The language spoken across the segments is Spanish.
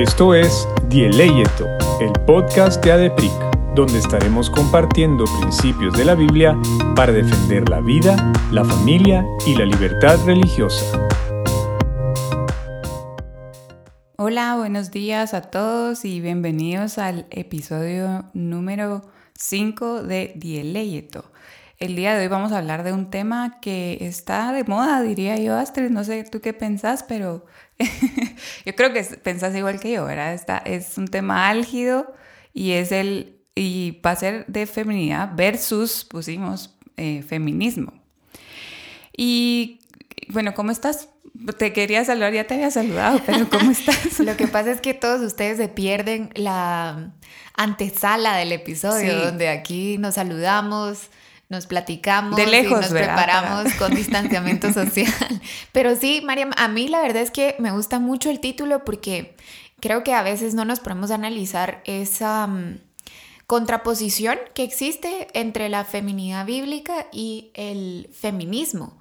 Esto es Dieleyeto, el podcast de ADEPRIC, donde estaremos compartiendo principios de la Biblia para defender la vida, la familia y la libertad religiosa. Hola, buenos días a todos y bienvenidos al episodio número 5 de Dieleyeto. El día de hoy vamos a hablar de un tema que está de moda, diría yo, Astrid. No sé tú qué pensás, pero yo creo que pensás igual que yo, ¿verdad? Está, es un tema álgido y es el y va a ser de feminidad versus, pusimos, eh, feminismo. Y bueno, ¿cómo estás? Te quería saludar, ya te había saludado, pero ¿cómo estás? Lo que pasa es que todos ustedes se pierden la antesala del episodio, donde aquí nos saludamos, nos platicamos de lejos, y nos preparamos con distanciamiento social. Pero sí, Mariam, a mí la verdad es que me gusta mucho el título porque creo que a veces no nos ponemos a analizar esa mm, contraposición que existe entre la feminidad bíblica y el feminismo.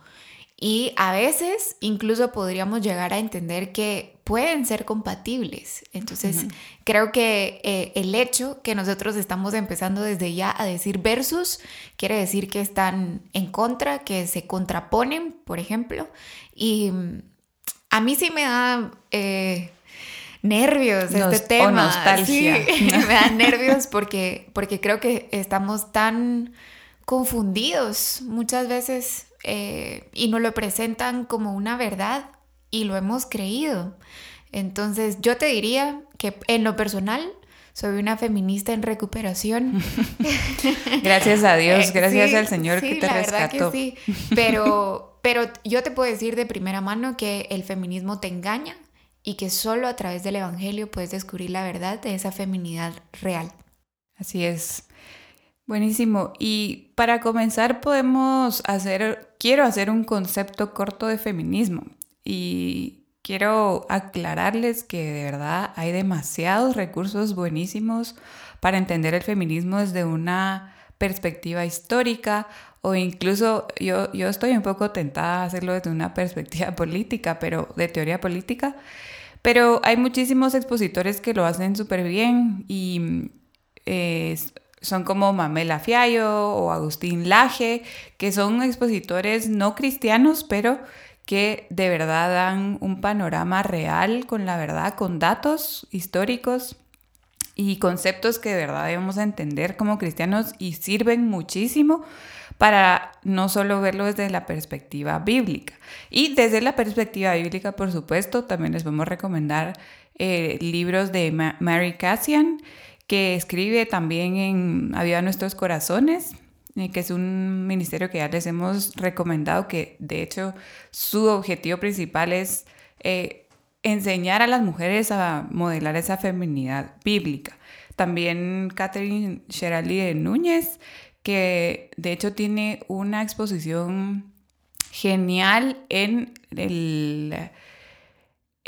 Y a veces incluso podríamos llegar a entender que pueden ser compatibles. Entonces, creo que eh, el hecho que nosotros estamos empezando desde ya a decir versus, quiere decir que están en contra, que se contraponen, por ejemplo. Y mm, a mí sí me da... Eh, nervios este tema. nostalgia. me da nervios porque, porque creo que estamos tan confundidos muchas veces eh, y nos lo presentan como una verdad y lo hemos creído. Entonces yo te diría que en lo personal soy una feminista en recuperación. gracias a Dios, eh, gracias al Señor que te la rescató. Verdad que sí, pero, pero yo te puedo decir de primera mano que el feminismo te engaña y que solo a través del Evangelio puedes descubrir la verdad de esa feminidad real. Así es. Buenísimo. Y para comenzar podemos hacer, quiero hacer un concepto corto de feminismo. Y quiero aclararles que de verdad hay demasiados recursos buenísimos para entender el feminismo desde una perspectiva histórica o incluso yo, yo estoy un poco tentada a hacerlo desde una perspectiva política, pero de teoría política. Pero hay muchísimos expositores que lo hacen súper bien y eh, son como Mamela Fiallo o Agustín Laje, que son expositores no cristianos, pero que de verdad dan un panorama real con la verdad, con datos históricos y conceptos que de verdad debemos entender como cristianos y sirven muchísimo para no solo verlo desde la perspectiva bíblica. Y desde la perspectiva bíblica, por supuesto, también les podemos recomendar eh, libros de Mary Cassian, que escribe también en Aviva Nuestros Corazones, eh, que es un ministerio que ya les hemos recomendado, que de hecho su objetivo principal es eh, enseñar a las mujeres a modelar esa feminidad bíblica. También Catherine Sherali de Núñez, que de hecho tiene una exposición genial en el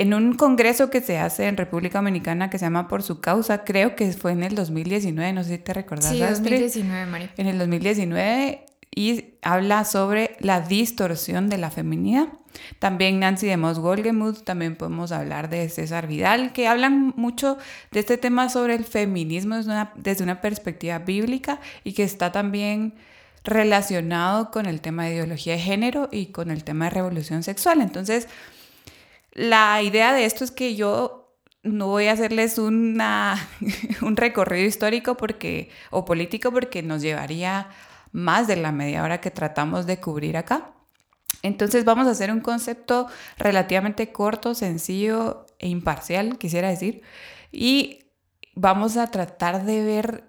en un congreso que se hace en República Dominicana que se llama Por su causa, creo que fue en el 2019, no sé si te recordás. Sí, 2019, María. En el 2019 y habla sobre la distorsión de la feminidad. También Nancy de Moss Golgemuth, también podemos hablar de César Vidal, que hablan mucho de este tema sobre el feminismo desde una, desde una perspectiva bíblica y que está también relacionado con el tema de ideología de género y con el tema de revolución sexual. Entonces, la idea de esto es que yo no voy a hacerles un recorrido histórico porque, o político porque nos llevaría más de la media hora que tratamos de cubrir acá. Entonces vamos a hacer un concepto relativamente corto, sencillo e imparcial, quisiera decir, y vamos a tratar de ver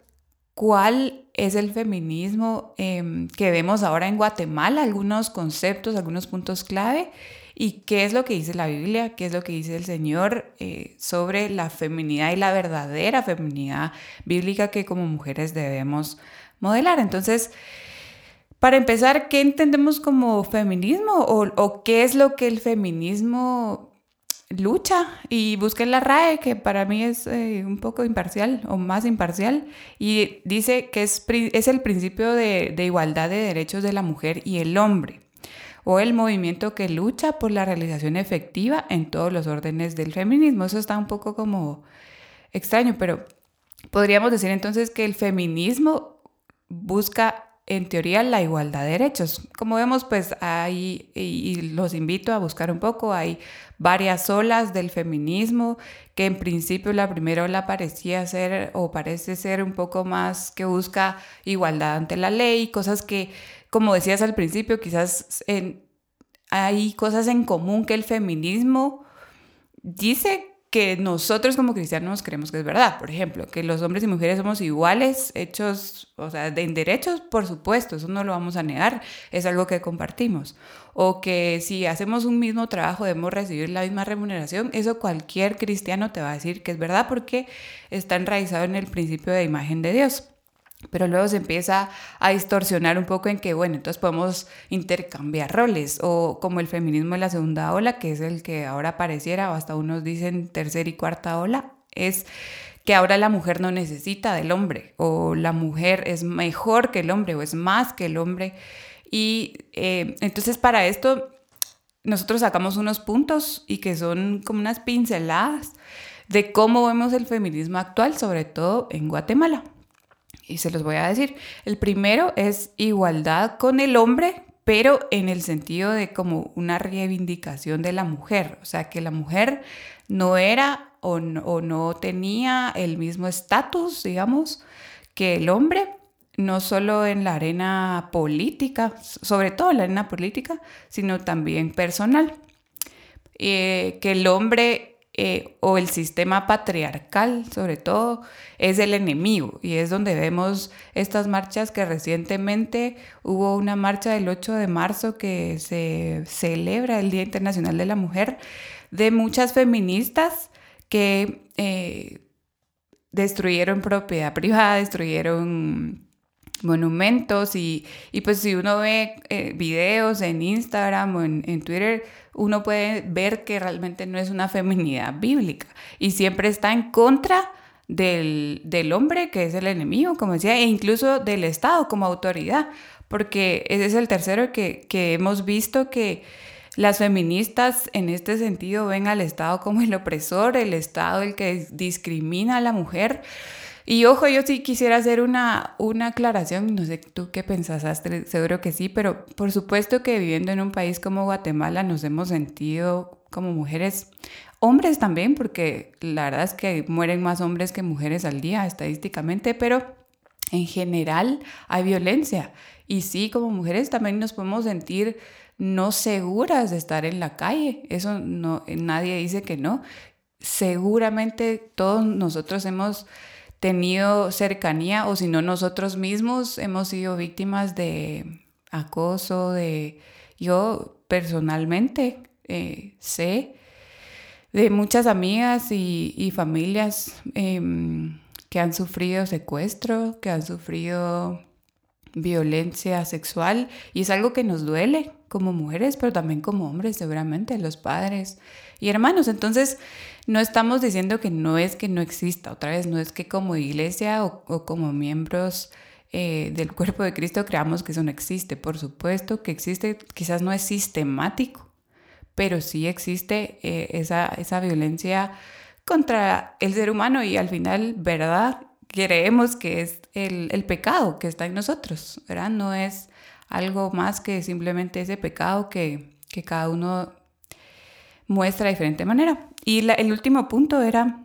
cuál es el feminismo em, que vemos ahora en Guatemala, algunos conceptos, algunos puntos clave y qué es lo que dice la Biblia, qué es lo que dice el Señor eh, sobre la feminidad y la verdadera feminidad bíblica que como mujeres debemos modelar. Entonces, para empezar, ¿qué entendemos como feminismo o, qué es lo que el feminismo lucha y busquen la RAE, que para mí es eh, un poco imparcial o más imparcial, y dice que es, es el principio de, de, igualdad de derechos de la mujer y el hombre o el movimiento que lucha por la realización efectiva en todos los órdenes del feminismo. Eso está un poco como extraño, pero podríamos decir entonces que el feminismo busca en teoría la igualdad de derechos. Como vemos, pues hay, y los invito a buscar un poco, hay varias olas del feminismo, que en principio la primera ola parecía ser o parece ser un poco más que busca igualdad ante la ley, cosas que, como decías al principio, quizás hay cosas en común que el feminismo dice que nosotros como cristianos creemos que es verdad. Por ejemplo, que los hombres y mujeres somos iguales, hechos, o sea, en derechos, por supuesto, eso no lo vamos a negar, es algo que compartimos. O que si hacemos un mismo trabajo debemos recibir la misma remuneración, eso cualquier cristiano te va a decir que es verdad porque está enraizado en el principio de imagen de Dios. Pero luego se empieza a distorsionar un poco en que, bueno, entonces podemos intercambiar roles, o como el feminismo de la segunda ola, que es el que ahora apareciera, o hasta unos dicen tercera y cuarta ola, es que ahora la mujer no necesita del hombre, o la mujer es mejor que el hombre, o es más que el hombre. Y eh, entonces para esto nosotros sacamos unos puntos y que son como unas pinceladas de cómo vemos el feminismo actual, sobre todo en Guatemala y se los voy a decir. El primero es igualdad con el hombre, pero en el sentido de como una reivindicación de la mujer, o sea, que la mujer no era o no, tenía el mismo estatus, digamos, que el hombre, no solo en la arena política, sobre todo en la arena política, sino también personal. Eh, que el hombre eh, o el sistema patriarcal, sobre todo, es el enemigo. Y es donde vemos estas marchas que recientemente hubo una marcha del 8 de marzo que se celebra el Día Internacional de la Mujer, de muchas feministas que eh, destruyeron propiedad privada, destruyeron monumentos y, pues si uno ve eh, videos en Instagram o en, Twitter, uno puede ver que realmente no es una feminidad bíblica y siempre está en contra del, hombre, que es el enemigo, como decía, e incluso del Estado como autoridad, porque ese es el tercero que, que hemos visto que las feministas en este sentido ven al Estado como el opresor, el Estado el que discrimina a la mujer. Y ojo, yo sí quisiera hacer una, una aclaración, no sé tú qué pensaste, seguro que sí, pero por supuesto que viviendo en un país como Guatemala nos hemos sentido como mujeres, hombres también, porque la verdad es que mueren más hombres que mujeres al día estadísticamente, pero en general hay violencia. Y sí, como mujeres también nos podemos sentir no seguras de estar en la calle. Eso no, nadie dice que no. Seguramente todos nosotros hemos tenido cercanía o si no nosotros mismos hemos sido víctimas de acoso, de yo personalmente eh, sé de muchas amigas y, familias em, que han sufrido secuestro, que han sufrido violencia sexual y es algo que nos duele como mujeres, pero también como hombres, seguramente, los padres y hermanos. Entonces, no estamos diciendo que no es que no exista, otra vez, no es que como iglesia o, como miembros eh, del cuerpo de Cristo creamos que eso no existe. Por supuesto que existe, quizás no es sistemático, pero sí existe eh, esa, esa violencia contra el ser humano y al final, ¿verdad? Creemos que es el, el pecado que está en nosotros, ¿verdad? No es algo más que simplemente ese pecado que, que cada uno muestra de diferente manera. Y el último punto era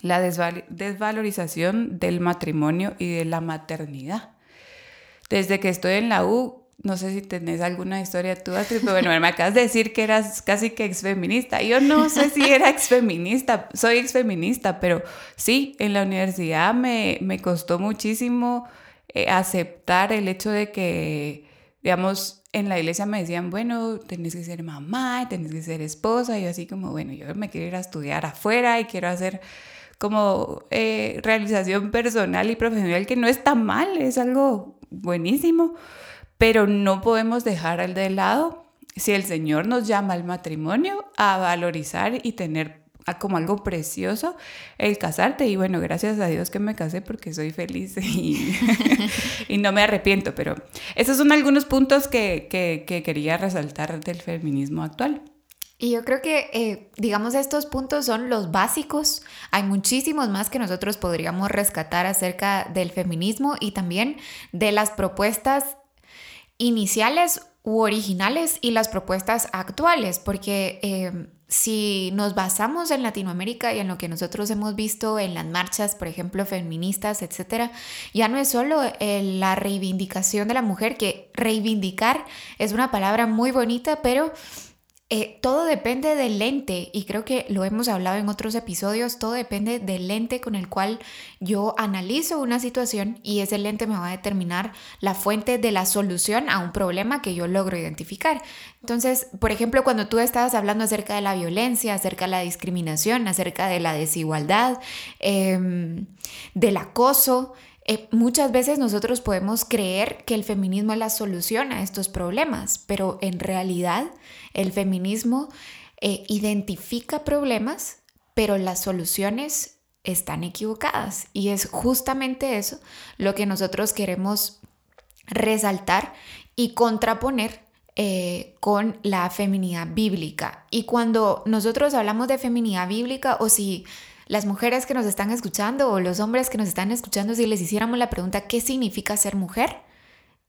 la desvalorización del matrimonio y de la maternidad. Desde que estoy en la U, no sé si tenés alguna historia tú, pero bueno, me acabas de decir que eras casi que exfeminista. Yo no sé si era exfeminista, soy exfeminista, pero sí, en la universidad me, me costó muchísimo eh, aceptar el hecho de que, digamos, en la iglesia me decían, bueno, tenés que ser mamá, tenés que ser esposa, y así como, bueno, yo me quiero ir a estudiar afuera y quiero hacer como eh, realización personal y profesional, que no está mal, es algo buenísimo, pero no podemos dejar al de lado, si el Señor nos llama al matrimonio, a valorizar y tener como algo precioso el casarte y bueno, gracias a Dios que me casé porque soy feliz y, y no me arrepiento, pero esos son algunos puntos que, que, que quería resaltar del feminismo actual. Y yo creo que, eh, digamos, estos puntos son los básicos. Hay muchísimos más que nosotros podríamos rescatar acerca del feminismo y también de las propuestas iniciales u originales y las propuestas actuales, porque eh, si nos basamos en Latinoamérica y en lo que nosotros hemos visto en las marchas, por ejemplo, feministas, etcétera, ya no es solo eh, la reivindicación de la mujer, que reivindicar es una palabra muy bonita, pero eh, todo depende del lente y creo que lo hemos hablado en otros episodios, todo depende del lente con el cual yo analizo una situación y ese lente me va a determinar la fuente de la solución a un problema que yo logro identificar. Entonces, por ejemplo, cuando tú estabas hablando acerca de la violencia, acerca de la discriminación, acerca de la desigualdad, em, del acoso, eh, muchas veces nosotros podemos creer que el feminismo es la solución a estos problemas, pero en realidad el feminismo eh, identifica problemas, pero las soluciones están equivocadas. Y es justamente eso lo que nosotros queremos resaltar y contraponer eh, con la feminidad bíblica. Y cuando nosotros hablamos de feminidad bíblica o si las mujeres que nos están escuchando o los hombres que nos están escuchando, si les hiciéramos la pregunta, ¿qué significa ser mujer?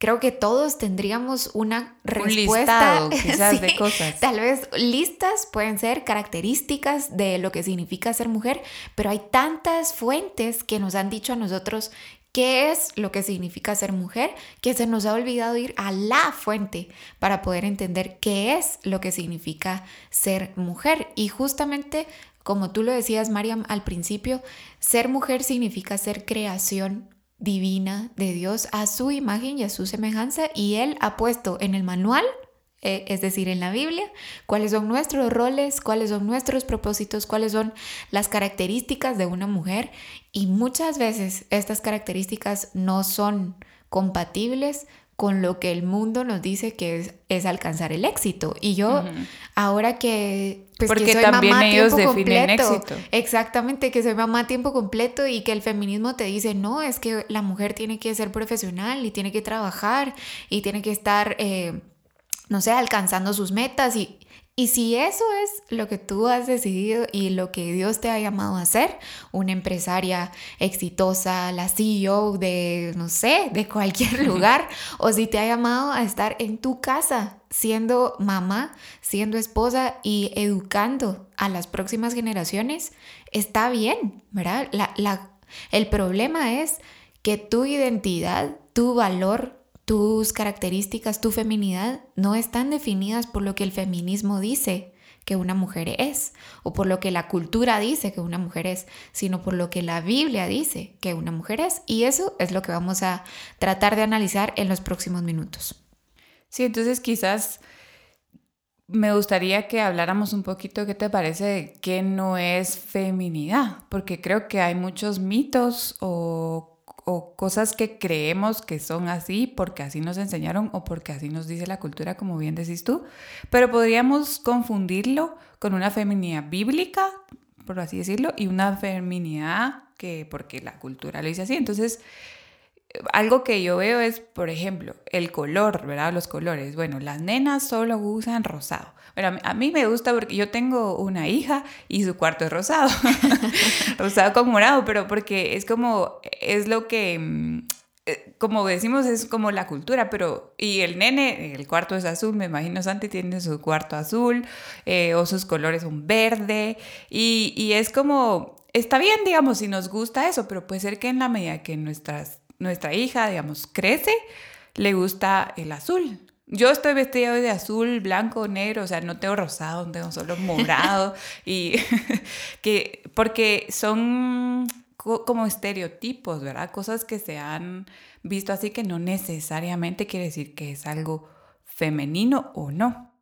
Creo que todos tendríamos una respuesta. quizás de cosas. Tal vez listas pueden ser características de lo que significa ser mujer, pero hay tantas fuentes que nos han dicho a nosotros qué es lo que significa ser mujer, que se nos ha olvidado ir a la fuente para poder entender qué es lo que significa ser mujer. Y justamente, como tú lo decías, Mariam, al principio, ser mujer significa ser creación divina de Dios a su imagen y a su semejanza y Él ha puesto en el manual, eh, es decir, en la Biblia, cuáles son nuestros roles, cuáles son nuestros propósitos, cuáles son las características de una mujer y muchas veces estas características no son compatibles con lo que el mundo nos dice que es, alcanzar el éxito. Y yo, ahora que, pues, Porque también ellos definen éxito. Exactamente, que soy mamá a tiempo completo y que el feminismo te dice, no, es que la mujer tiene que ser profesional y tiene que trabajar y tiene que estar, eh, no sé, alcanzando sus metas y, y si eso es lo que tú has decidido y lo que Dios te ha llamado a hacer, una empresaria exitosa, la CEO de, no sé, de cualquier lugar, o si te ha llamado a estar en tu casa, siendo mamá, siendo esposa y educando a las próximas generaciones, está bien, ¿verdad? el problema es que tu identidad, tu valor, tus características, tu feminidad no están definidas por lo que el feminismo dice que una mujer es o por lo que la cultura dice que una mujer es, sino por lo que la Biblia dice que una mujer es. Y eso es lo que vamos a tratar de analizar en los próximos minutos. Sí, entonces quizás me gustaría que habláramos un poquito qué te parece de qué no es feminidad, porque creo que hay muchos mitos o o cosas que creemos que son así porque así nos enseñaron o porque así nos dice la cultura, como bien decís tú, pero podríamos confundirlo con una feminidad bíblica, por así decirlo, y una feminidad que porque la cultura lo dice así. Entonces, algo que yo veo es, por ejemplo, el color, ¿verdad? Los colores. Bueno, las nenas solo usan rosado. Pero a mí me gusta porque yo tengo una hija y su cuarto es rosado. rosado con morado, pero porque es como, es lo que, mm, eh, como decimos, es como la cultura, pero, y el nene, el cuarto es azul, me imagino Santi tiene su cuarto azul, eh, o sus colores son verde, y, y es como, está bien, digamos, si nos gusta eso, pero puede ser que en la medida que nuestras nuestra hija, digamos, crece, le gusta el azul. Yo estoy vestida hoy de azul, blanco, negro, o sea, no tengo rosado, tengo solo morado, y que, porque son como estereotipos, ¿verdad? Cosas que se han visto así que no necesariamente quiere decir que es algo femenino o no.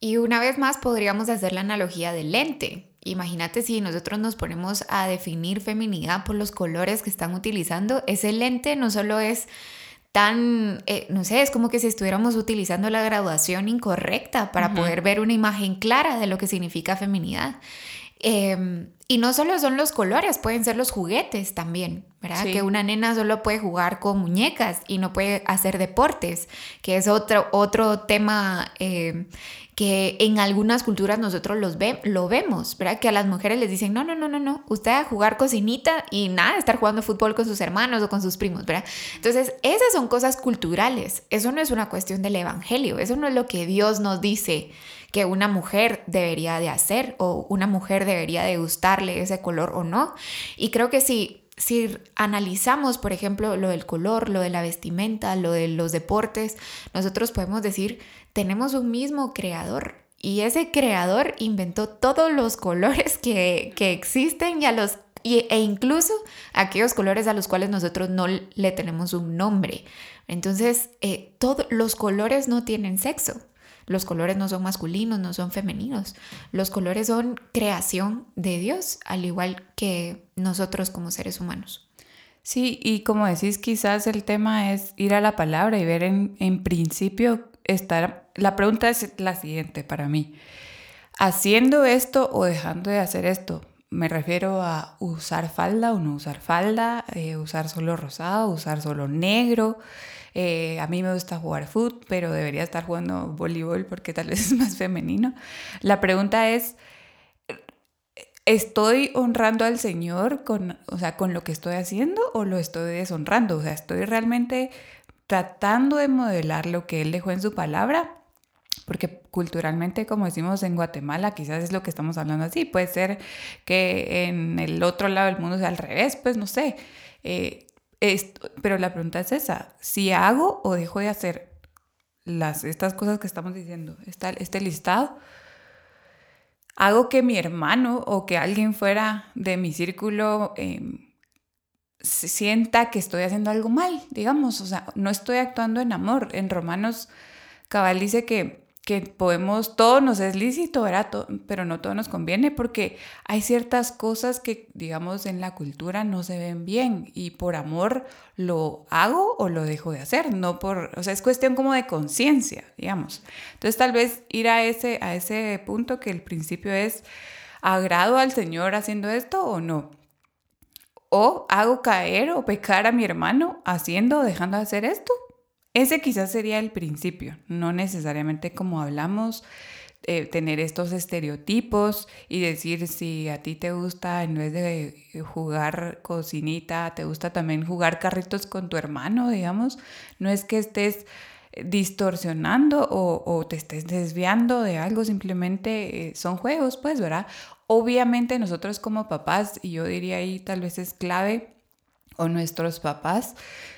Y una vez más podríamos hacer la analogía del lente. Imagínate si nosotros nos ponemos a definir feminidad por los colores que están utilizando, ese lente no solo es tan, eh, no sé, es como que si estuviéramos utilizando la graduación incorrecta para poder ver una imagen clara de lo que significa feminidad. Em, y no solo son los colores, pueden ser los juguetes también, ¿verdad? Que una nena solo puede jugar con muñecas y no puede hacer deportes, que es otro, otro tema em, que en algunas culturas nosotros los ve, lo vemos, ¿verdad? Que a las mujeres les dicen, no, no, no, no, no, usted a jugar cocinita y nada, estar jugando fútbol con sus hermanos o con sus primos, ¿verdad? Entonces, esas son cosas culturales, eso no es una cuestión del Evangelio, eso no es lo que Dios nos dice que una mujer debería de hacer o una mujer debería de gustarle ese color o no. Y creo que si si analizamos, por ejemplo, lo del color, lo de la vestimenta, lo de los deportes, nosotros podemos decir, tenemos un mismo creador. Y ese creador inventó todos los colores que, existen y los, e incluso aquellos colores a los cuales nosotros no le tenemos un nombre. Entonces, eh, todos los colores no tienen sexo. Los colores no son masculinos, no son femeninos. Los colores son creación de Dios, al igual que nosotros como seres humanos. Sí, y como decís, quizás el tema es ir a la palabra y ver en, en principio estar... La pregunta es la siguiente para mí. ¿Haciendo esto o dejando de hacer esto? Me refiero a usar falda o no usar falda, eh, usar solo rosado, usar solo negro, eh, a mí me gusta jugar fútbol, pero debería estar jugando voleibol porque tal vez es más femenino. La pregunta es, ¿estoy honrando al Señor con, o sea, con lo que estoy haciendo o lo estoy deshonrando? O sea, ¿estoy realmente tratando de modelar lo que Él dejó en su palabra? Porque culturalmente, como decimos en Guatemala, quizás es lo que estamos hablando así. Puede ser que en el otro lado del mundo sea al revés, pues no sé. Eh, pero la pregunta es esa, si hago o dejo de hacer las, estas cosas que estamos diciendo, este listado, hago que mi hermano o que alguien fuera de mi círculo em, sienta que estoy haciendo algo mal, digamos, o sea, no estoy actuando en amor. En Romanos, Cabal dice que que podemos, todo nos es lícito, ¿verdad? pero no todo nos conviene porque hay ciertas cosas que, digamos, en la cultura no se ven bien y por amor lo hago o lo dejo de hacer, no por, o sea, es cuestión como de conciencia, digamos. Entonces tal vez ir a ese, a ese punto que el principio es, ¿agrado al Señor haciendo esto o no? ¿O hago caer o pecar a mi hermano haciendo o dejando de hacer esto? Ese quizás sería el principio, no necesariamente como hablamos, eh, tener estos estereotipos y decir si a ti te gusta, en vez de jugar cocinita, te gusta también jugar carritos con tu hermano, digamos, no es que estés distorsionando o, te estés desviando de algo, simplemente eh, son juegos, pues, ¿verdad? Obviamente nosotros como papás, y yo diría ahí tal vez es clave, o nuestros papás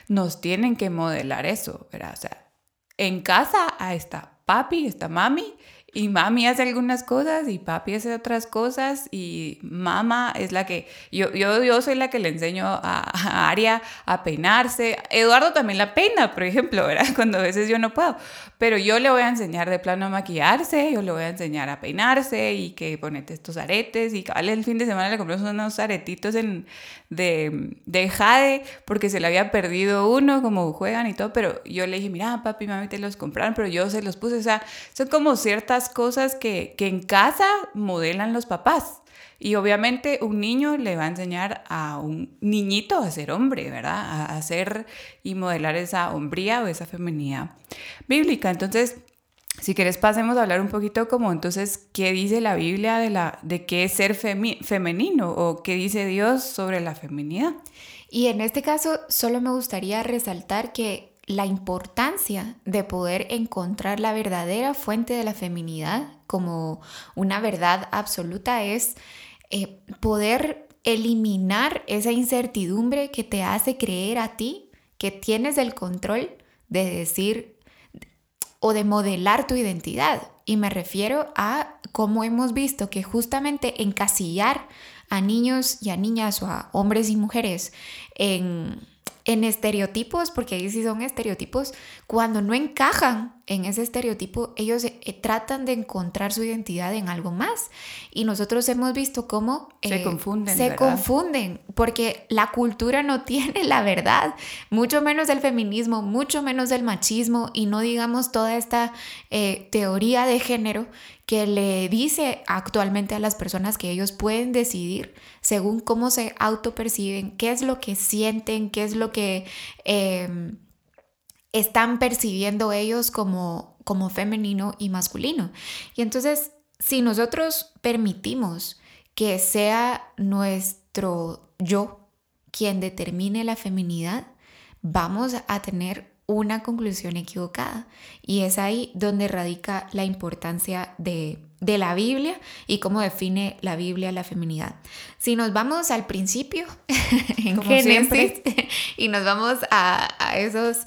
nos tienen que modelar eso, ¿verdad? O sea, en casa está papi, está mami y mami hace algunas cosas y papi hace otras cosas y mamá es la que, yo, yo, yo soy la que le enseño a, Aria a peinarse. Eduardo también la peina, por ejemplo, ¿verdad? Cuando a veces yo no puedo. Pero yo le voy a enseñar de plano a maquillarse, yo le voy a enseñar a peinarse y que ponete estos aretes y vale el fin de semana le compramos unos aretitos en, de, de jade porque se le había perdido uno, como juegan y todo, pero yo le dije, mira, papi, mami, te los compraron, pero yo se los puse, o sea, son como ciertas cosas que, que en casa modelan los papás. Y obviamente un niño le va a enseñar a un niñito a ser hombre, ¿verdad? A hacer y modelar esa hombría o esa feminidad bíblica. Entonces, si quieres pasemos a hablar un poquito como entonces qué dice la Biblia de, la, de qué es ser femenino o qué dice Dios sobre la feminidad. Y en este caso solo me gustaría resaltar que la importancia de poder encontrar la verdadera fuente de la feminidad como una verdad absoluta es eh, poder eliminar esa incertidumbre que te hace creer a ti que tienes el control de decir o de modelar tu identidad. Y me refiero a cómo hemos visto que justamente encasillar a niños y a niñas o a hombres y mujeres en, en estereotipos, porque ahí sí son estereotipos, cuando no encajan en ese estereotipo, ellos eh, tratan de encontrar su identidad en algo más. Y nosotros hemos visto cómo se eh, confunden. Se confunden, porque la cultura no tiene la verdad, mucho menos el feminismo, mucho menos el machismo, y no digamos toda esta eh, teoría de género que le dice actualmente a las personas que ellos pueden decidir según cómo se autoperciben, qué es lo que sienten, qué es lo que em, están percibiendo ellos como, como femenino y masculino. Y entonces, si nosotros permitimos que sea nuestro yo quien determine la feminidad, vamos a tener una conclusión equivocada. Y es ahí donde radica la importancia de, la Biblia y cómo define la Biblia la feminidad. Si nos vamos al principio, en Génesis, y nos vamos a, a esos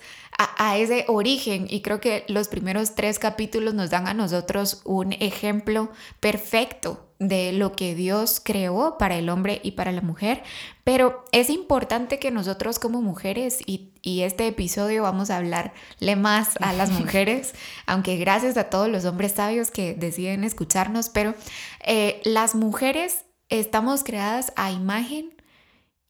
a, ese origen y creo que los primeros tres capítulos nos dan a nosotros un ejemplo perfecto de lo que Dios creó para el hombre y para la mujer, pero es importante que nosotros como mujeres, y, y, este episodio vamos a hablarle más a las mujeres, aunque gracias a todos los hombres sabios que deciden escucharnos, pero eh, las mujeres estamos creadas a imagen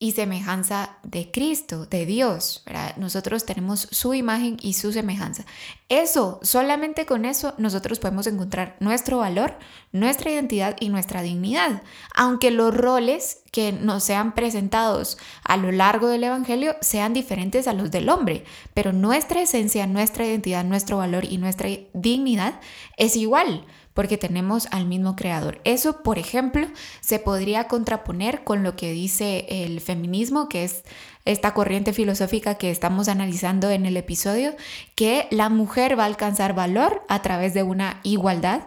y semejanza de Cristo, de Dios. Nosotros tenemos su imagen y su semejanza. Eso, solamente con eso, nosotros podemos encontrar nuestro valor, nuestra identidad y nuestra dignidad. Aunque los roles que nos sean presentados a lo largo del Evangelio sean diferentes a los del hombre, pero nuestra esencia, nuestra identidad, nuestro valor y nuestra dignidad es igual porque tenemos al mismo creador. Eso, por ejemplo, se podría contraponer con lo que dice el feminismo, que es esta corriente filosófica que estamos analizando en el episodio, que la mujer va a alcanzar valor a través de una igualdad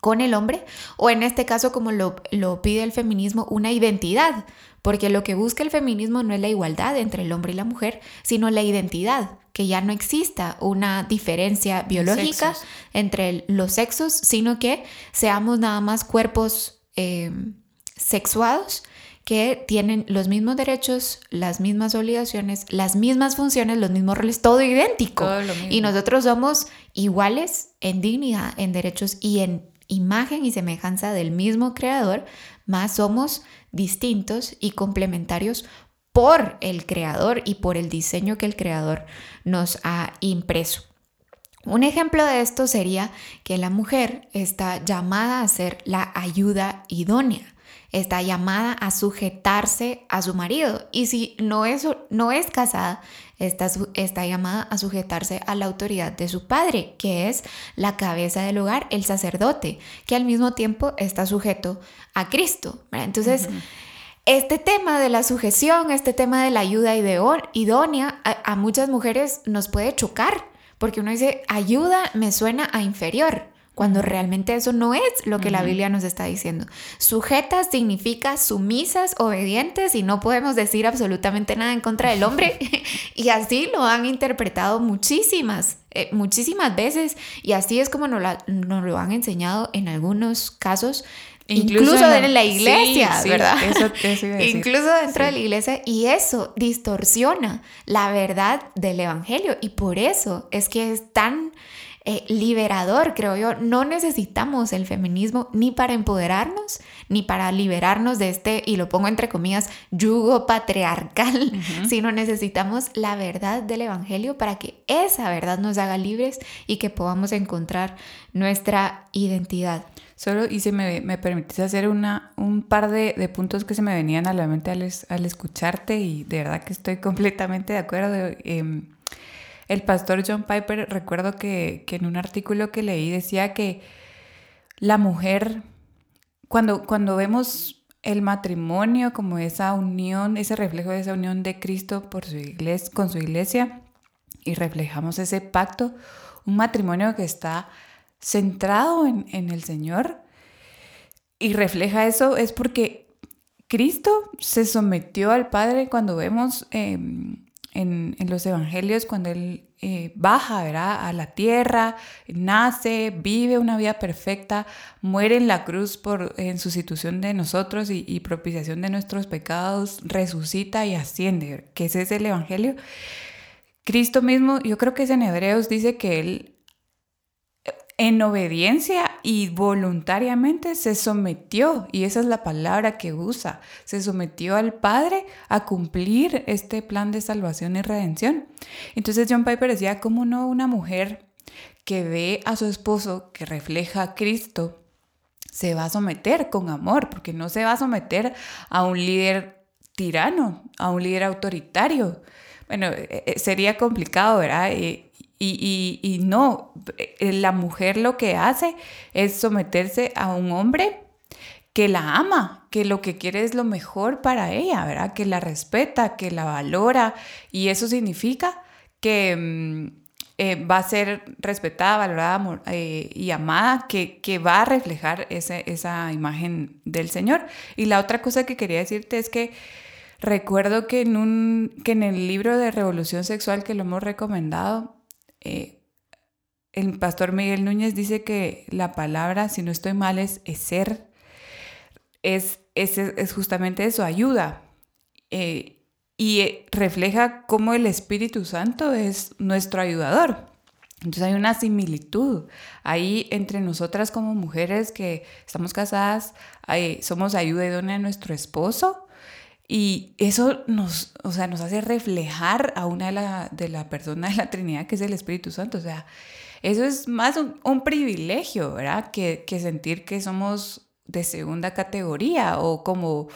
con el hombre, o en este caso, como lo, pide el feminismo, una identidad, porque lo que busca el feminismo no es la igualdad entre el hombre y la mujer, sino la identidad que ya no exista una diferencia biológica entre los sexos, sino que seamos nada más cuerpos em, sexuados que tienen los mismos derechos, las mismas obligaciones, las mismas funciones, los mismos roles, todo idéntico. y nosotros somos iguales en dignidad, en derechos y en imagen y semejanza del mismo creador, más somos distintos y complementarios por el creador y por el diseño que el creador nos ha impreso. Un ejemplo de esto sería que la mujer está llamada a ser la ayuda idónea, está llamada a sujetarse a su marido. Y si no es, no es casada, está, está llamada a sujetarse a la autoridad de su padre, que es la cabeza del hogar, el sacerdote, que al mismo tiempo está sujeto a Cristo. Entonces, este tema de la sujeción, este tema de la ayuda idónea, a, muchas mujeres nos puede chocar, porque uno dice, ayuda me suena a inferior cuando realmente eso no es lo que la Biblia nos está diciendo. Sujetas significa sumisas, obedientes y no podemos decir absolutamente nada en contra del hombre. y así lo han interpretado muchísimas, eh, muchísimas veces y así es como nos, nos, lo han enseñado en algunos casos Incluso, dentro en la iglesia, ¿verdad? Incluso dentro de la iglesia y eso distorsiona la verdad del Evangelio y por eso es que es tan eh, liberador, creo yo. No necesitamos el feminismo ni para empoderarnos, ni para liberarnos de este, y lo pongo entre comillas, yugo patriarcal, sino necesitamos la verdad del Evangelio para que esa verdad nos haga libres y que podamos encontrar nuestra identidad. Solo, y si me, me permitís hacer una, un par de, de, puntos que se me venían a la mente al, al, escucharte y de verdad que estoy completamente de acuerdo. Eh, el pastor John Piper, recuerdo que, que, en un artículo que leí decía que la mujer, cuando, cuando vemos el matrimonio como esa unión, ese reflejo de esa unión de Cristo por su iglesia, con su iglesia, y reflejamos ese pacto, un matrimonio que está centrado en, el Señor y refleja eso es porque Cristo se sometió al Padre cuando vemos em, en, los evangelios, cuando Él eh, baja a la tierra, nace, vive una vida perfecta, muere en la cruz por, en sustitución de nosotros y, y propiciación de nuestros pecados, resucita y asciende, que ese es el evangelio. Cristo mismo, yo creo que es en Hebreos, dice que Él en obediencia y voluntariamente se sometió, y esa es la palabra que usa, se sometió al Padre a cumplir este plan de salvación y redención. Entonces John Piper decía, ¿cómo no una mujer que ve a su esposo que refleja a Cristo se va a someter con amor, porque no se va a someter a un líder tirano, a un líder autoritario? Bueno, eh, eh, sería complicado, ¿verdad? Eh, y, no, eh, la mujer lo que hace es someterse a un hombre que la ama, que lo que quiere es lo mejor para ella, ¿verdad? Que la respeta, que la valora y eso significa que mm, eh, va a ser respetada, valorada eh, y amada, que, va a reflejar esa imagen del Señor. Y la otra cosa que quería decirte es que recuerdo que en, un, que en el libro de Revolución Sexual que lo hemos recomendado, el pastor Miguel Núñez dice que la palabra, si no estoy mal, es, ser, es, es, justamente eso, ayuda. Eh, y eh, refleja cómo el Espíritu Santo es nuestro ayudador. Entonces hay una similitud ahí entre nosotras como mujeres que estamos casadas, somos ayuda idónea de nuestro esposo y eso nos, o sea, nos hace reflejar a una de la, de la persona de la Trinidad que es el Espíritu Santo. O sea, eso es más un, privilegio, ¿verdad? Que, que, sentir que somos de segunda categoría o como,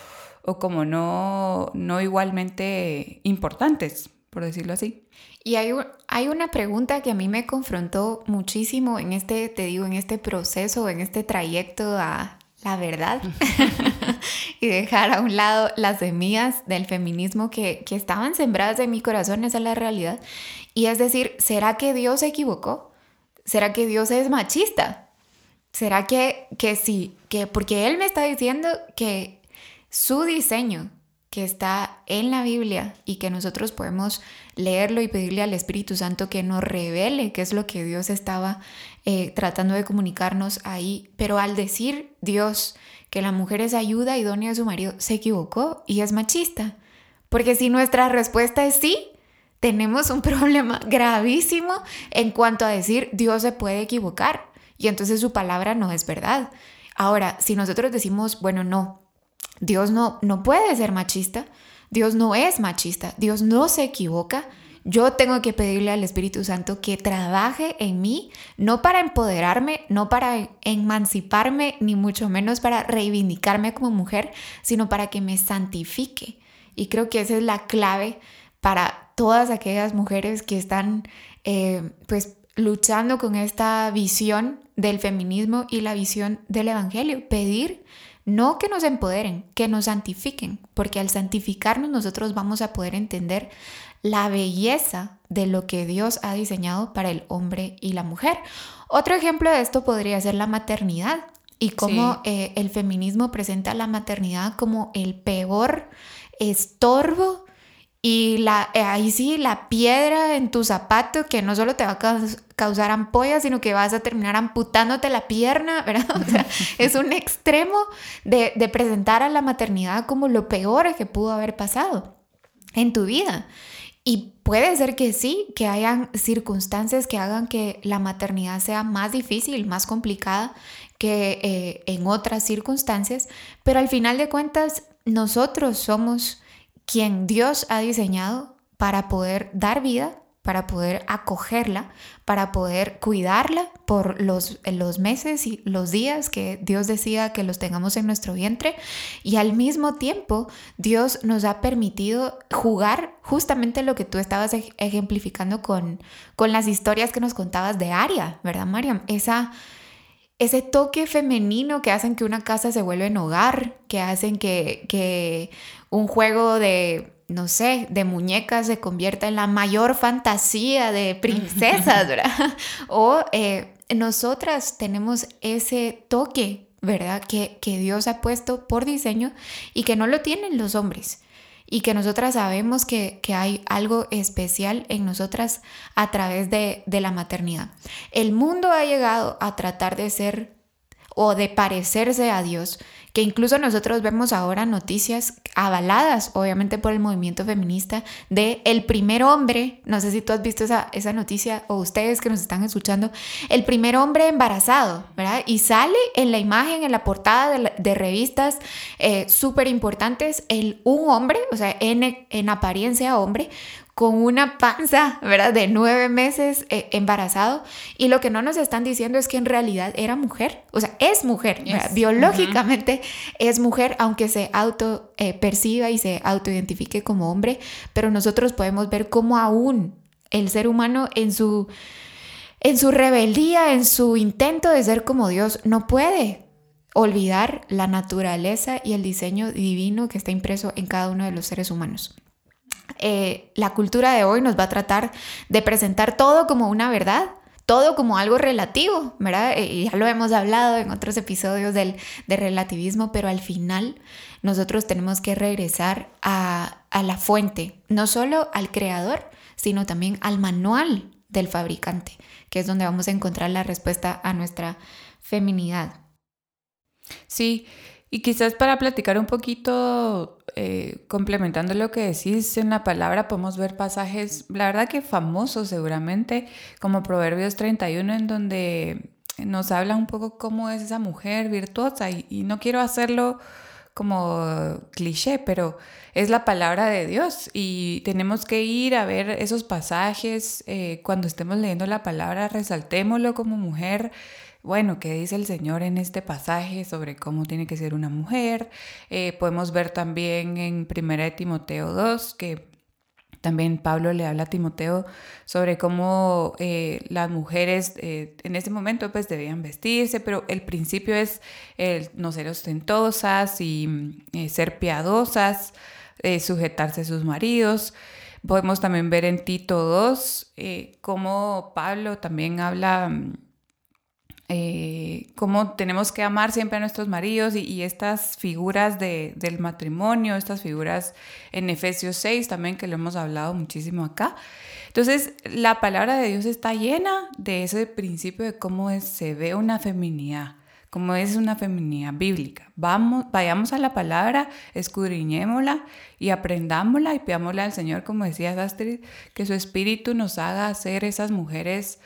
o como no, no igualmente importantes, por decirlo así. Y hay, hay una pregunta que a mí me confrontó muchísimo en este, te digo, en este proceso, en este trayecto a la verdad y dejar a un lado las semillas del feminismo que, estaban sembradas en mi corazón, esa es la realidad. Y es decir, ¿será que Dios se equivocó? ¿Será que Dios es machista? ¿Será que, que sí? Que, porque Él me está diciendo que su diseño que está en la Biblia y que nosotros podemos leerlo y pedirle al Espíritu Santo que nos revele qué es lo que Dios estaba eh, tratando de comunicarnos ahí. Pero al decir Dios que la mujer es ayuda idónea de su marido, se equivocó y es machista. Porque si nuestra respuesta es sí, tenemos un problema gravísimo en cuanto a decir Dios se puede equivocar y entonces su palabra no es verdad. Ahora, si nosotros decimos, bueno, no, Dios no, no puede ser machista, Dios no es machista, Dios no se equivoca. Yo tengo que pedirle al Espíritu Santo que trabaje en mí, no para empoderarme, no para emanciparme, ni mucho menos para reivindicarme como mujer, sino para que me santifique. Y creo que esa es la clave para todas aquellas mujeres que están eh, pues luchando con esta visión del feminismo y la visión del Evangelio. Pedir no que nos empoderen, que nos santifiquen, porque al santificarnos nosotros vamos a poder entender la belleza de lo que Dios ha diseñado para el hombre y la mujer. Otro ejemplo de esto podría ser la maternidad y cómo eh, el feminismo presenta la maternidad como el peor estorbo y la, eh, ahí sí, la piedra en tu zapato que no solo te va a causar ampollas, sino que vas a terminar amputándote la pierna, ¿verdad? O sea, es un extremo de, de presentar a la maternidad como lo peor que pudo haber pasado en tu vida. Y puede ser que sí, que hayan circunstancias que hagan que la maternidad sea más difícil, más complicada que eh, en otras circunstancias, pero al final de cuentas nosotros somos quien Dios ha diseñado para poder dar vida, para poder acogerla, para poder cuidarla por los, los meses y los días que Dios decida que los tengamos en nuestro vientre. Y al mismo tiempo, Dios nos ha permitido jugar justamente lo que tú estabas ejemplificando con, con las historias que nos contabas de Aria, ¿verdad, Mariam? Esa ese toque femenino que hacen que una casa se vuelva en hogar, que hacen que, que un juego de, no sé, de muñecas se convierta en la mayor fantasía de princesas, ¿verdad? O eh, nosotras tenemos ese toque, ¿verdad? Que, que Dios ha puesto por diseño y que no lo tienen los hombres y que nosotras sabemos que, hay algo especial en nosotras a través de, de, la maternidad. El mundo ha llegado a tratar de ser o de parecerse a Dios, que incluso nosotros vemos ahora noticias avaladas, obviamente por el movimiento feminista, de el primer hombre, no sé si tú has visto esa, esa noticia o ustedes que nos están escuchando, el primer hombre embarazado, ¿verdad? Y sale en la imagen, en la portada de, revistas eh, súper importantes, el, un hombre, o sea, en, en apariencia hombre, con una panza, ¿verdad? De nueve meses eh, embarazado. Y lo que no nos están diciendo es que en realidad era mujer. O sea, es mujer. Biológicamente es mujer, aunque se auto eh, perciba y se autoidentifique como hombre. Pero nosotros podemos ver cómo aún el ser humano en su, en su rebeldía, en su intento de ser como Dios, no puede olvidar la naturaleza y el diseño divino que está impreso en cada uno de los seres humanos. Eh, la cultura de hoy nos va a tratar de presentar todo como una verdad, todo como algo relativo, ¿verdad? Eh, y ya lo hemos hablado en otros episodios del, relativismo, pero al final nosotros tenemos que regresar a, a la fuente, no solo al creador, sino también al manual del fabricante, que es donde vamos a encontrar la respuesta a nuestra feminidad. Sí, y quizás para platicar un poquito, eh, complementando lo que decís en la palabra, podemos ver pasajes, la verdad que famosos seguramente, como Proverbios 31, en donde nos habla un poco cómo es esa mujer virtuosa. Y, no quiero hacerlo como cliché, pero es la palabra de Dios y tenemos que ir a ver esos pasajes eh, cuando estemos leyendo la palabra, resaltémoslo como mujer bueno, ¿qué dice el Señor en este pasaje sobre cómo tiene que ser una mujer? Eh, podemos ver también en 1 Timoteo 2 que también Pablo le habla a Timoteo sobre cómo eh, las mujeres eh, en ese momento pues debían vestirse, pero el principio es el no ser ostentosas y ser piadosas, sujetarse a sus maridos. Podemos también ver en Tito 2 cómo Pablo también habla eh, cómo tenemos que amar siempre a nuestros maridos y, estas figuras del matrimonio, estas figuras en Efesios 6 también que lo hemos hablado muchísimo acá. Entonces, la palabra de Dios está llena de ese principio de cómo se ve una feminidad, cómo es una feminidad bíblica. Vamos, vayamos a la palabra, escudriñémosla y aprendámosla y pidámosle al Señor, como decía Astrid, que su espíritu nos haga ser esas mujeres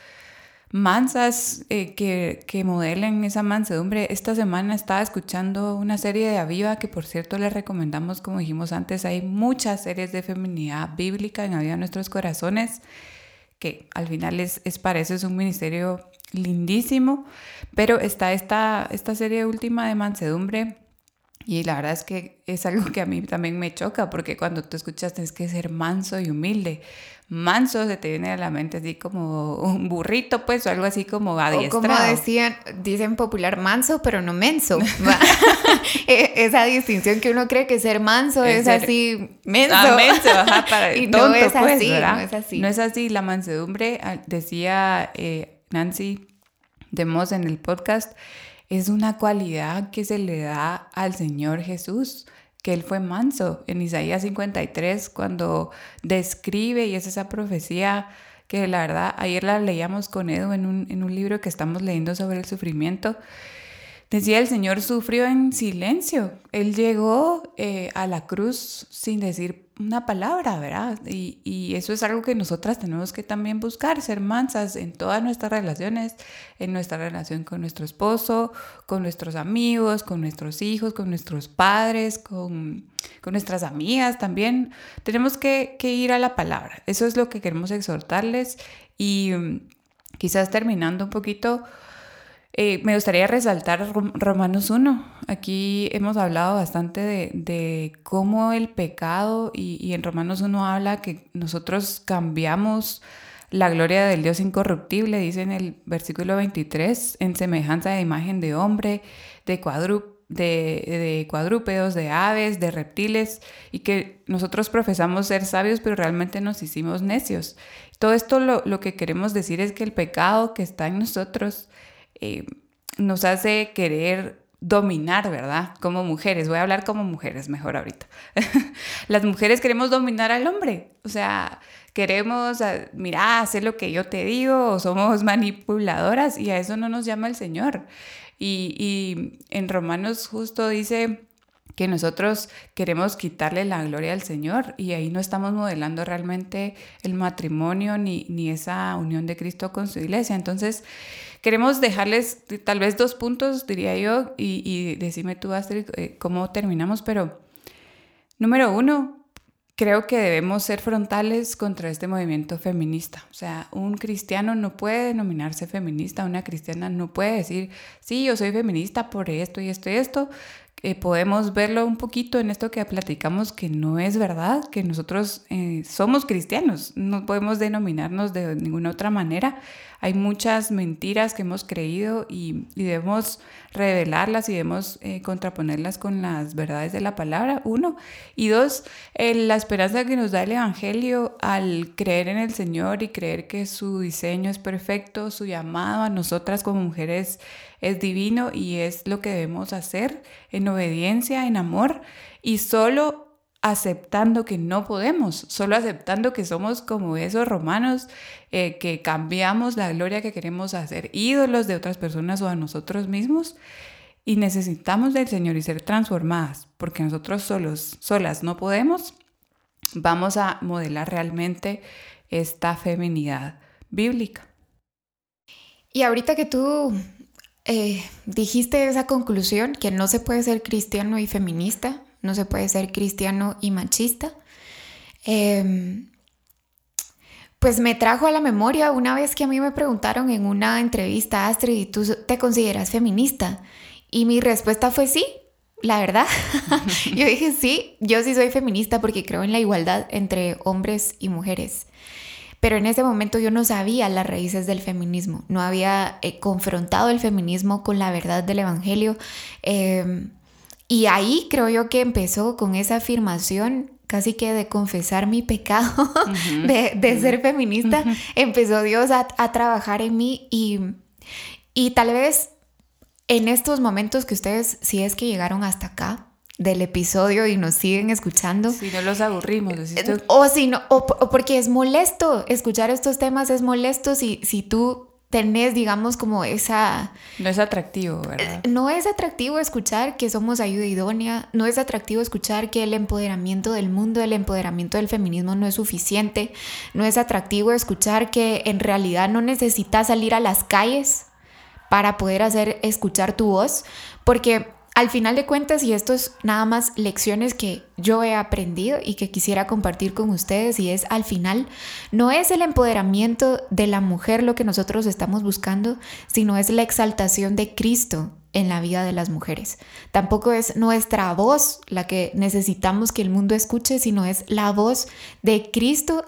mansas eh, que, que, modelen esa mansedumbre. Esta semana estaba escuchando una serie de Aviva que por cierto les recomendamos, como dijimos antes, hay muchas series de feminidad bíblica en Aviva Nuestros Corazones, que al final es, es para eso es un ministerio lindísimo, pero está esta, esta serie última de mansedumbre y la verdad es que es algo que a mí también me choca, porque cuando tú escuchas tienes que ser manso y humilde. Manso se te viene a la mente así como un burrito, pues, o algo así como adiestrado. O como decían, dicen popular, manso, pero no menso. E, esa distinción que uno cree que ser manso es, así menso. Ah, menso, ajá, para y no, es pues, así, no es así. No es así. La mansedumbre, decía eh, Nancy de Moss en el podcast, es una cualidad que se le da al Señor Jesús, que Él fue manso. En Isaías 53, cuando describe, y es esa profecía que la verdad ayer la leíamos con Edu en un, en un libro que estamos leyendo sobre el sufrimiento, Decía el Señor sufrió en silencio. Él llegó eh, a la cruz sin decir una palabra, ¿verdad? Y, y, eso es algo que nosotras tenemos que también buscar, ser mansas en todas nuestras relaciones, en nuestra relación con nuestro esposo, con nuestros amigos, con nuestros hijos, con nuestros padres, con, con nuestras amigas también. Tenemos que, que ir a la palabra. Eso es lo que queremos exhortarles y mm, quizás terminando un poquito eh, me gustaría resaltar Romanos 1. Aquí hemos hablado bastante de, cómo el pecado, y, en Romanos 1 habla que nosotros cambiamos la gloria del Dios incorruptible, dice en el versículo 23, en semejanza de imagen de hombre, de, de, cuadrúpedos, de aves, de reptiles, y que nosotros profesamos ser sabios, pero realmente nos hicimos necios. Todo esto lo, lo que queremos decir es que el pecado que está en nosotros, eh, nos hace querer dominar, ¿verdad? Como mujeres, voy a hablar como mujeres mejor ahorita. Las mujeres queremos dominar al hombre, o sea, queremos, ah, mira, hacer lo que yo te digo, somos manipuladoras y a eso no nos llama el Señor. Y en Romanos justo dice que nosotros queremos quitarle la gloria al Señor y ahí no estamos modelando realmente el matrimonio ni, ni esa unión de Cristo con su iglesia. Entonces, queremos dejarles tal vez dos puntos, diría yo, y, y decime tú, Astrid, eh, cómo terminamos, pero número uno, creo que debemos ser frontales contra este movimiento feminista. O sea, un cristiano no puede denominarse feminista, una cristiana no puede decir, sí, yo soy feminista por esto y esto y esto, eh, podemos verlo un poquito en esto que platicamos, que no es verdad, que nosotros eh, somos cristianos, no podemos denominarnos de ninguna otra manera. Hay muchas mentiras que hemos creído y, debemos revelarlas y debemos eh, contraponerlas con las verdades de la palabra, uno. Y dos, la esperanza que nos da el Evangelio al creer en el Señor y creer que su diseño es perfecto, su llamado a nosotras como mujeres es divino y es lo que debemos hacer en obediencia, en amor y solo aceptando que no podemos, solo aceptando que somos como esos romanos eh, que cambiamos la gloria que queremos hacer ídolos de otras personas o a nosotros mismos y necesitamos del Señor y ser transformadas porque nosotros solos, solas no podemos, vamos a modelar realmente esta feminidad bíblica. Y ahorita que tú eh, dijiste esa conclusión, que no se puede ser cristiano y feminista, no se puede ser cristiano y machista. Em, pues me trajo a la memoria una vez que a mí me preguntaron en una entrevista, Astrid, ¿tú te consideras feminista? Y mi respuesta fue sí, la verdad. yo dije sí, yo sí soy feminista porque creo en la igualdad entre hombres y mujeres. Pero en ese momento yo no sabía las raíces del feminismo, no había eh, confrontado el feminismo con la verdad del Evangelio. Em, y ahí creo yo que empezó con esa afirmación casi que de confesar mi pecado de, ser feminista, empezó Dios a, a, trabajar en mí y, y tal vez en estos momentos que ustedes, si es que llegaron hasta acá, del episodio y nos siguen escuchando. Si no los aburrimos. Eh, o si no, o, porque es molesto, escuchar estos temas es molesto si, si tú tenés, digamos, como esa... No es atractivo, ¿verdad? Eh, no es atractivo escuchar que somos ayuda idónea, no es atractivo escuchar que el empoderamiento del mundo, el empoderamiento del feminismo no es suficiente, no es atractivo escuchar que en realidad no necesitas salir a las calles para poder hacer escuchar tu voz, porque al final de cuentas, y esto es nada más lecciones que yo he aprendido y que quisiera compartir con ustedes, y es al final, no es el empoderamiento de la mujer lo que nosotros estamos buscando, sino es la exaltación de Cristo en la vida de las mujeres. Tampoco es nuestra voz la que necesitamos que el mundo escuche, sino es la voz de Cristo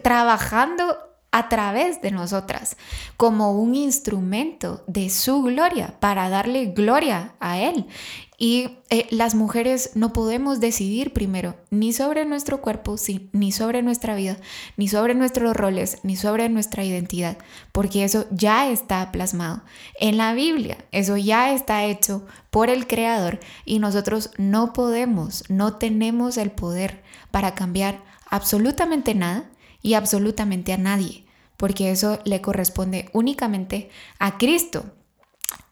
trabajando a través de nosotras como un instrumento de su gloria para darle gloria a Él. Y eh, las mujeres no podemos decidir primero ni sobre nuestro cuerpo, ni sobre nuestra vida, ni sobre nuestros roles, ni sobre nuestra identidad, porque eso ya está plasmado en la Biblia, eso ya está hecho por el Creador y nosotros no podemos, no tenemos el poder para cambiar absolutamente nada y absolutamente a nadie, porque eso le corresponde únicamente a Cristo.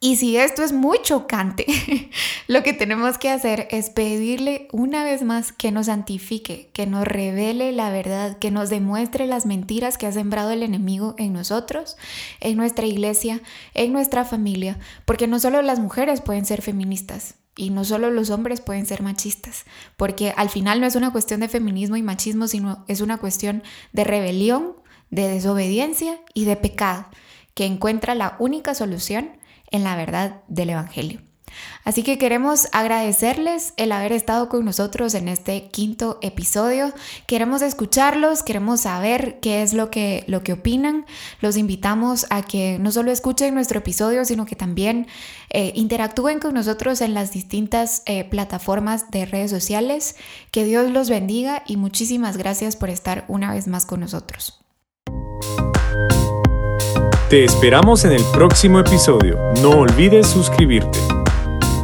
Y si esto es muy chocante, lo que tenemos que hacer es pedirle una vez más que nos santifique, que nos revele la verdad, que nos demuestre las mentiras que ha sembrado el enemigo en nosotros, en nuestra iglesia, en nuestra familia, porque no solo las mujeres pueden ser feministas, y no solo los hombres pueden ser machistas, porque al final no es una cuestión de feminismo y machismo, sino es una cuestión de rebelión, de desobediencia y de pecado, que encuentra la única solución en la verdad del Evangelio. Así que queremos agradecerles el haber estado con nosotros en este quinto episodio. Queremos escucharlos, queremos saber qué es lo que, lo que opinan. Los invitamos a que no solo escuchen nuestro episodio, sino que también eh, interactúen con nosotros en las distintas eh, plataformas de redes sociales. Que Dios los bendiga y muchísimas gracias por estar una vez más con nosotros. Te esperamos en el próximo episodio. No olvides suscribirte.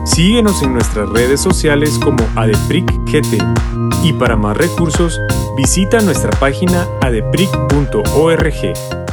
Síguenos en nuestras redes sociales como ADEPRICGT y para más recursos visita nuestra página adepric.org.